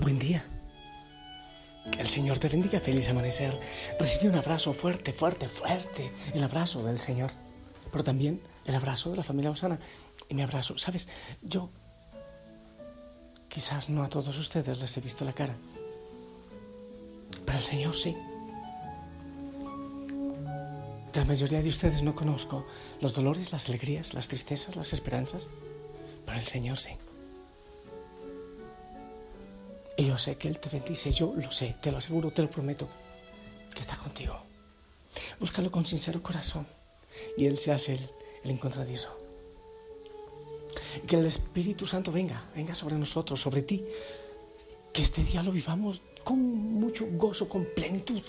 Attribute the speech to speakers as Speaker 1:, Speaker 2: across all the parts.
Speaker 1: Buen día. Que el Señor te bendiga, feliz amanecer. Recibe un abrazo fuerte, fuerte, fuerte. El abrazo del Señor. Pero también el abrazo de la familia Osana. Y mi abrazo, ¿sabes? Yo quizás no a todos ustedes les he visto la cara. Pero el Señor sí. La mayoría de ustedes no conozco los dolores, las alegrías, las tristezas, las esperanzas. Pero el Señor sí. Y yo sé que Él te bendice, yo lo sé, te lo aseguro, te lo prometo, que está contigo. Búscalo con sincero corazón y Él se hace el, el encontradizo. Que el Espíritu Santo venga, venga sobre nosotros, sobre ti. Que este día lo vivamos con mucho gozo, con plenitud.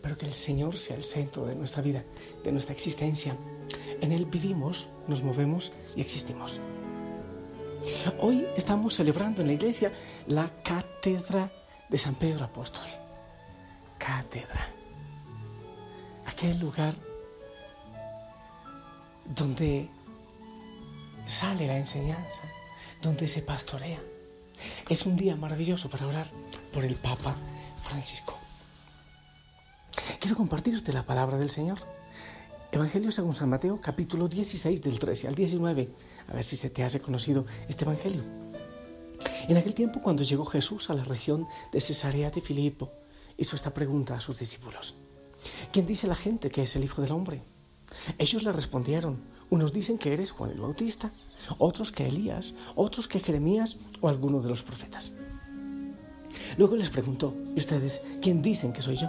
Speaker 1: Pero que el Señor sea el centro de nuestra vida, de nuestra existencia. En Él vivimos, nos movemos y existimos. Hoy estamos celebrando en la iglesia la cátedra de San Pedro Apóstol. Cátedra. Aquel lugar donde sale la enseñanza, donde se pastorea. Es un día maravilloso para orar por el Papa Francisco. Quiero compartirte la palabra del Señor. Evangelio según San Mateo, capítulo 16, del 13 al 19. A ver si se te hace conocido este Evangelio. En aquel tiempo, cuando llegó Jesús a la región de Cesarea de Filipo, hizo esta pregunta a sus discípulos. ¿Quién dice la gente que es el Hijo del Hombre? Ellos le respondieron, unos dicen que eres Juan el Bautista, otros que Elías, otros que Jeremías o alguno de los profetas. Luego les preguntó, ¿y ustedes quién dicen que soy yo?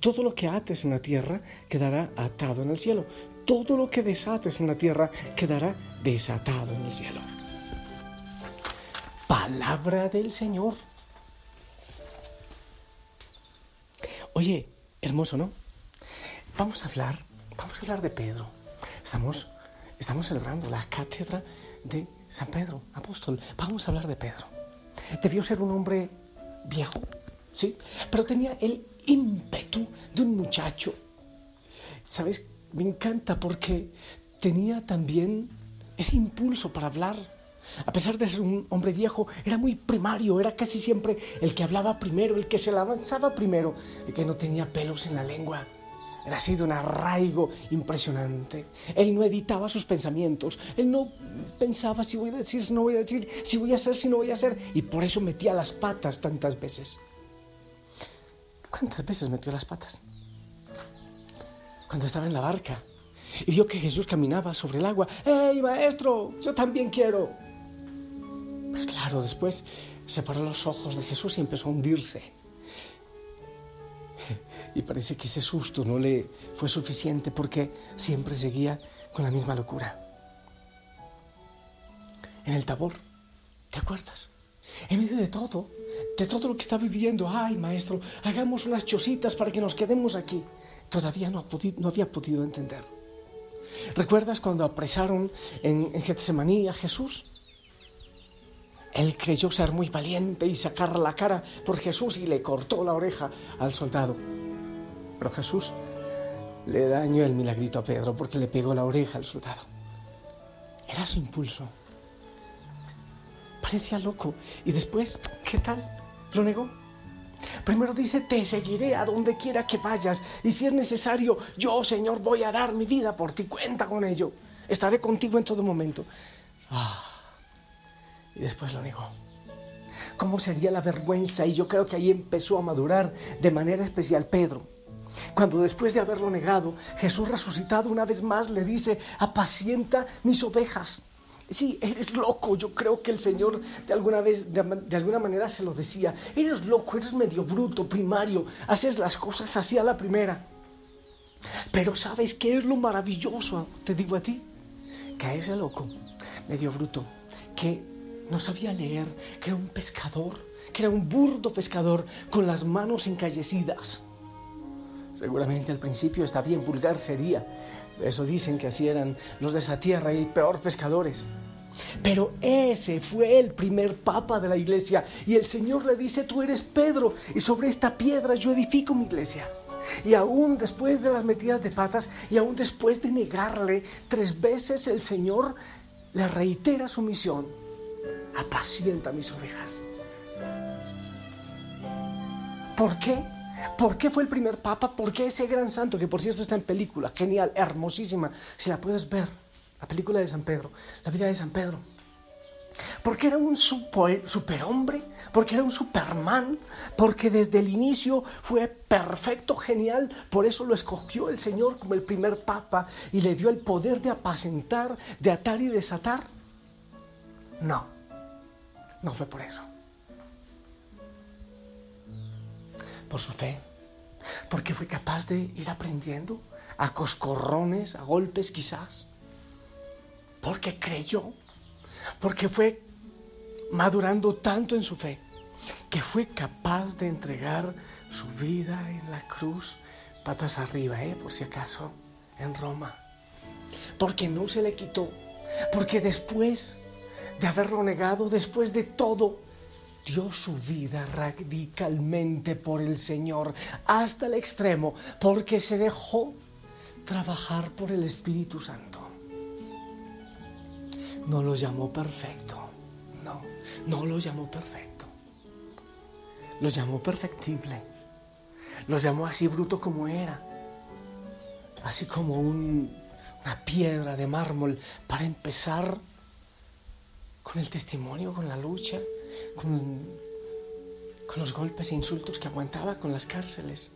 Speaker 1: Todo lo que ates en la tierra quedará atado en el cielo. Todo lo que desates en la tierra quedará desatado en el cielo. Palabra del Señor. Oye, hermoso, ¿no? Vamos a hablar, vamos a hablar de Pedro. Estamos, estamos celebrando la cátedra de San Pedro, apóstol. Vamos a hablar de Pedro. Debió ser un hombre viejo, ¿sí? Pero tenía el ímpetu de un muchacho. ¿Sabes? Me encanta porque tenía también ese impulso para hablar. A pesar de ser un hombre viejo, era muy primario, era casi siempre el que hablaba primero, el que se la avanzaba primero, el que no tenía pelos en la lengua. Era así de un arraigo impresionante. Él no editaba sus pensamientos, él no pensaba si voy a decir, si no voy a decir, si voy a hacer, si no voy a hacer, y por eso metía las patas tantas veces. ¿Cuántas veces metió las patas? Cuando estaba en la barca y vio que Jesús caminaba sobre el agua. ¡Ey, maestro! Yo también quiero. Pues claro, después separó los ojos de Jesús y empezó a hundirse. Y parece que ese susto no le fue suficiente porque siempre seguía con la misma locura. En el tabor, ¿te acuerdas? En medio de todo, de todo lo que está viviendo, ay maestro, hagamos unas chocitas para que nos quedemos aquí. Todavía no, no había podido entender. ¿Recuerdas cuando apresaron en, en Getsemaní a Jesús? Él creyó ser muy valiente y sacar la cara por Jesús y le cortó la oreja al soldado. Pero Jesús le dañó el milagrito a Pedro porque le pegó la oreja al soldado. Era su impulso. Parecía loco. Y después, ¿qué tal? Lo negó. Primero dice, te seguiré a donde quiera que vayas. Y si es necesario, yo, Señor, voy a dar mi vida por ti. Cuenta con ello. Estaré contigo en todo momento. Ah. Y después lo negó. ¿Cómo sería la vergüenza? Y yo creo que ahí empezó a madurar de manera especial Pedro. Cuando después de haberlo negado, Jesús resucitado una vez más le dice, apacienta mis ovejas. Sí, eres loco. Yo creo que el Señor de alguna vez, de, alguna manera se lo decía. Eres loco, eres medio bruto, primario. Haces las cosas así a la primera. Pero ¿sabes qué es lo maravilloso? Te digo a ti, que a ese loco, medio bruto, que no sabía leer, que era un pescador, que era un burdo pescador con las manos encallecidas. Seguramente al principio está bien vulgar sería. Eso dicen que así eran los de esa tierra y peor pescadores. Pero ese fue el primer papa de la iglesia y el Señor le dice, tú eres Pedro y sobre esta piedra yo edifico mi iglesia. Y aún después de las metidas de patas y aún después de negarle tres veces el Señor le reitera su misión, apacienta mis ovejas. ¿Por qué? ¿Por qué fue el primer papa? ¿Por qué ese gran santo, que por cierto está en película, genial, hermosísima, si la puedes ver? la película de San Pedro, la vida de San Pedro. Porque era un superhombre, porque era un superman, porque desde el inicio fue perfecto, genial, por eso lo escogió el Señor como el primer papa y le dio el poder de apacentar, de atar y desatar. No, no fue por eso. Por su fe, porque fue capaz de ir aprendiendo a coscorrones, a golpes quizás porque creyó, porque fue madurando tanto en su fe, que fue capaz de entregar su vida en la cruz, patas arriba, ¿eh? por si acaso, en Roma. Porque no se le quitó, porque después de haberlo negado, después de todo, dio su vida radicalmente por el Señor hasta el extremo, porque se dejó trabajar por el Espíritu Santo no lo llamó perfecto. No, no lo llamó perfecto. Lo llamó perfectible. Lo llamó así bruto como era. Así como una piedra de mármol para empezar con el testimonio, con la lucha, con, los golpes e insultos que aguantaba con las cárceles.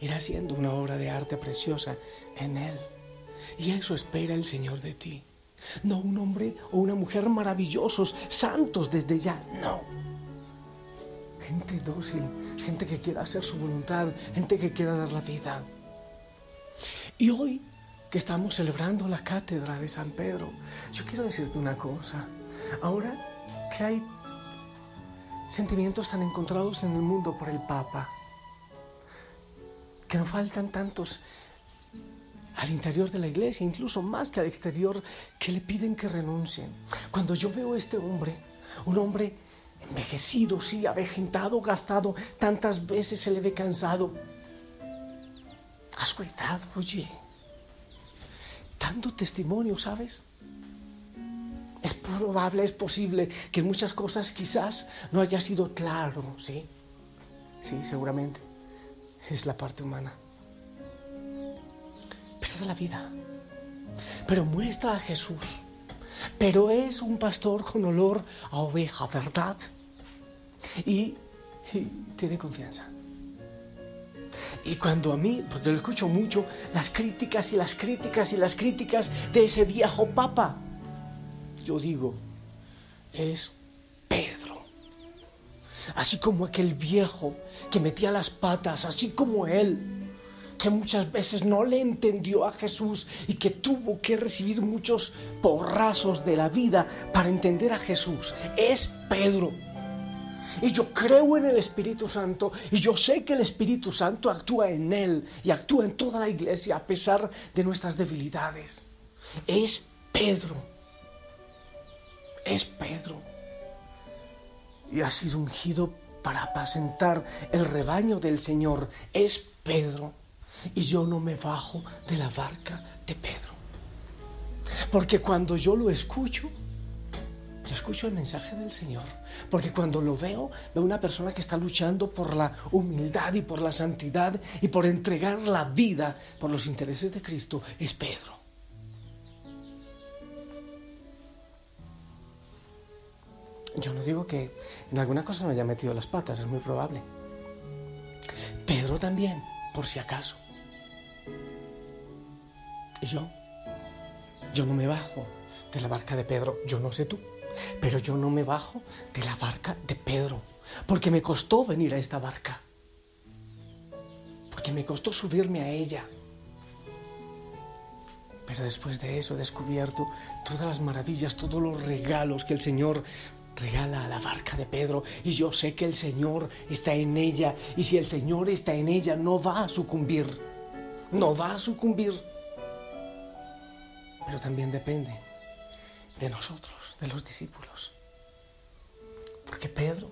Speaker 1: Era haciendo una obra de arte preciosa en él. Y eso espera el Señor de ti. No un hombre o una mujer maravillosos, santos desde ya, no. Gente dócil, gente que quiera hacer su voluntad, gente que quiera dar la vida. Y hoy que estamos celebrando la cátedra de San Pedro, yo quiero decirte una cosa. Ahora que hay sentimientos tan encontrados en el mundo por el Papa, que no faltan tantos al interior de la iglesia, incluso más que al exterior, que le piden que renuncien. Cuando yo veo a este hombre, un hombre envejecido, sí, avejentado, gastado, tantas veces se le ve cansado. Has cuidado, oye, dando testimonio, ¿sabes? Es probable, es posible que muchas cosas quizás no haya sido claro, ¿sí? Sí, seguramente. Es la parte humana la vida. Pero muestra a Jesús. Pero es un pastor con olor a oveja, ¿verdad? Y, tiene confianza. Y cuando a mí, porque lo escucho mucho, las críticas y las críticas y las críticas de ese viejo papa, yo digo, es Pedro. Así como aquel viejo que metía las patas, así como él, que muchas veces no le entendió a Jesús y que tuvo que recibir muchos porrazos de la vida para entender a Jesús. Es Pedro. Y yo creo en el Espíritu Santo y yo sé que el Espíritu Santo actúa en él y actúa en toda la iglesia a pesar de nuestras debilidades. Es Pedro. Es Pedro. Y ha sido ungido para apacentar el rebaño del Señor. Es Pedro y yo no me bajo de la barca de Pedro. Porque cuando yo lo escucho, yo escucho el mensaje del Señor. Porque cuando lo veo, veo una persona que está luchando por la humildad y por la santidad y por entregar la vida por los intereses de Cristo. Es Pedro. Yo no digo que en alguna cosa no haya metido las patas, es muy probable. Pedro también, por si acaso. Y yo, yo no me bajo de la barca de Pedro, yo no sé tú, pero yo no me bajo de la barca de Pedro, porque me costó venir a esta barca, porque me costó subirme a ella. Pero después de eso he descubierto todas las maravillas, todos los regalos que el Señor regala a la barca de Pedro y yo sé que el Señor está en ella y si el Señor está en ella no va a sucumbir, no va a sucumbir. Pero también depende de nosotros, de los discípulos. Porque Pedro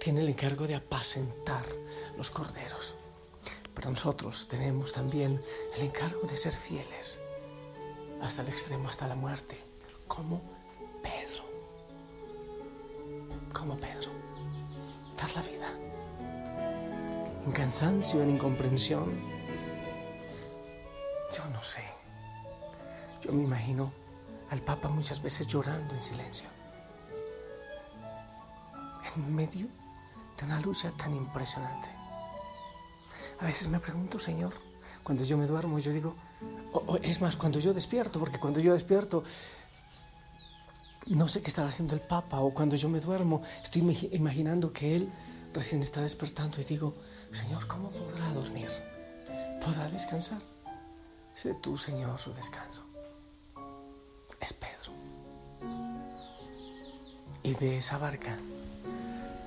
Speaker 1: tiene el encargo de apacentar los corderos. Pero nosotros tenemos también el encargo de ser fieles hasta el extremo, hasta la muerte, como Pedro. Como Pedro. Dar la vida. En cansancio, en incomprensión. Yo no sé. Yo me imagino al Papa muchas veces llorando en silencio. En medio de una lucha tan impresionante. A veces me pregunto, Señor, cuando yo me duermo, yo digo, es más, cuando yo despierto, porque cuando yo despierto, no sé qué estará haciendo el Papa, o cuando yo me duermo, estoy imaginando que Él recién está despertando y digo, Señor, ¿cómo podrá dormir? ¿Podrá descansar? Sé tú, Señor, su descanso. Es Pedro. Y de esa barca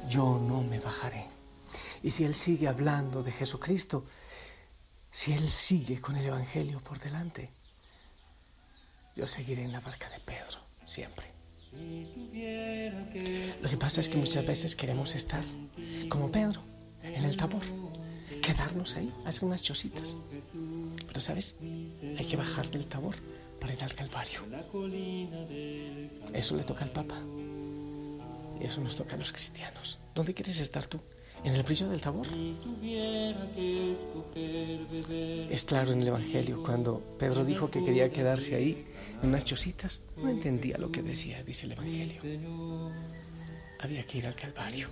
Speaker 1: yo no me bajaré. Y si Él sigue hablando de Jesucristo, si Él sigue con el Evangelio por delante, yo seguiré en la barca de Pedro, siempre. Lo que pasa es que muchas veces queremos estar como Pedro, en el tabor, quedarnos ahí, hacer unas chocitas. Pero sabes, hay que bajar del tabor para ir al Calvario. Eso le toca al Papa. Y eso nos toca a los cristianos. ¿Dónde quieres estar tú? ¿En el brillo del tabor? Es claro en el Evangelio, cuando Pedro dijo que quería quedarse ahí, en unas chocitas, no entendía lo que decía, dice el Evangelio. Había que ir al Calvario.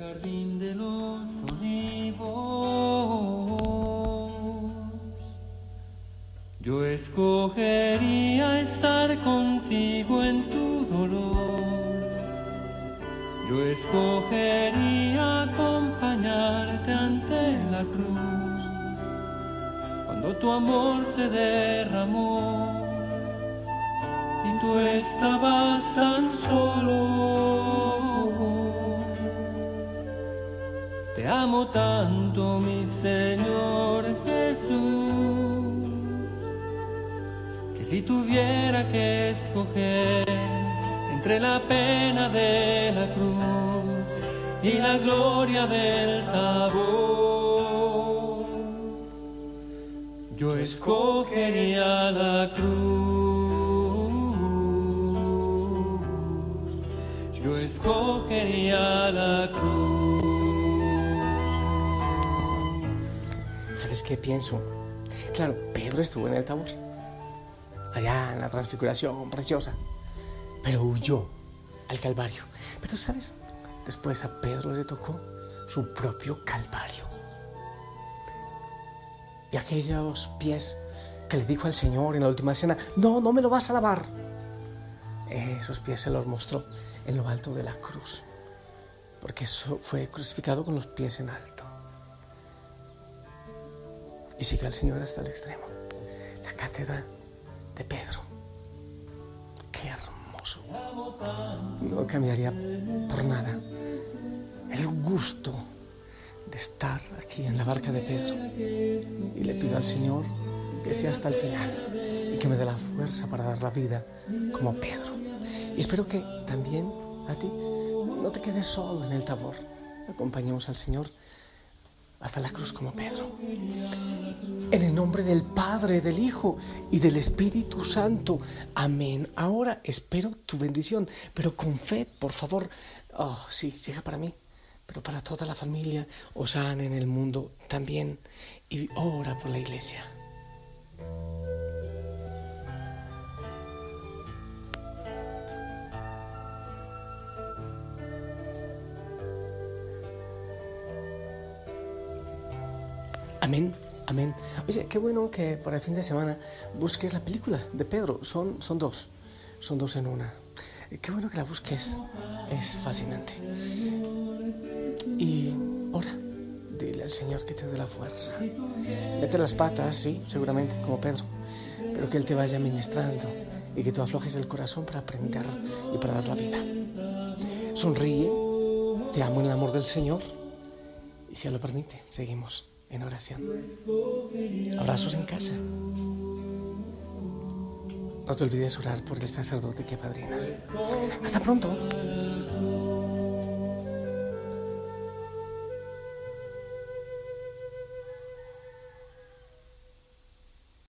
Speaker 2: Yo escogería estar contigo en tu dolor. Yo escogería acompañarte ante la cruz. Cuando tu amor se derramó y tú estabas tan solo. Te amo tanto, mi Señor Jesús, si tuviera que escoger entre la pena de la cruz y la gloria del tabor. Yo escogería la cruz, yo escogería la cruz.
Speaker 1: ¿Sabes qué pienso? Claro, Pedro estuvo en el tabor, allá en la transfiguración preciosa pero huyó al Calvario. Pero sabes, después a Pedro le tocó su propio Calvario. Y aquellos pies que le dijo al Señor en la última cena, no, no me lo vas a lavar. Esos pies se los mostró en lo alto de la cruz, porque eso fue crucificado con los pies en alto. Y sigue al Señor hasta el extremo. La cátedra de Pedro. Qué hermoso no cambiaría por nada el gusto de estar aquí en la barca de Pedro. Y le pido al Señor que sea hasta el final y que me dé la fuerza para dar la vida como Pedro. Y espero que también a ti no te quedes solo en el tabor. Acompañemos al Señor hasta la cruz como Pedro. En el nombre del Padre, del Hijo y del Espíritu Santo. Amén. Ahora espero tu bendición, pero con fe, por favor. Oh, sí, llega para mí, pero para toda la familia, Osana en el mundo también. Y ora por la iglesia. Amén, amén. Oye, qué bueno que por el fin de semana busques la película de Pedro. Son, son dos, son dos en una. Qué bueno que la busques, es fascinante. Y ora, dile al Señor que te dé la fuerza. Mete las patas, sí, seguramente, como Pedro, pero que Él te vaya ministrando y que tú aflojes el corazón para aprender y para dar la vida. sonríe, te amo en el amor del Señor y si Él lo permite, seguimos en oración. Abrazos en casa. No te olvides orar por el sacerdote que padrinas. Hasta pronto.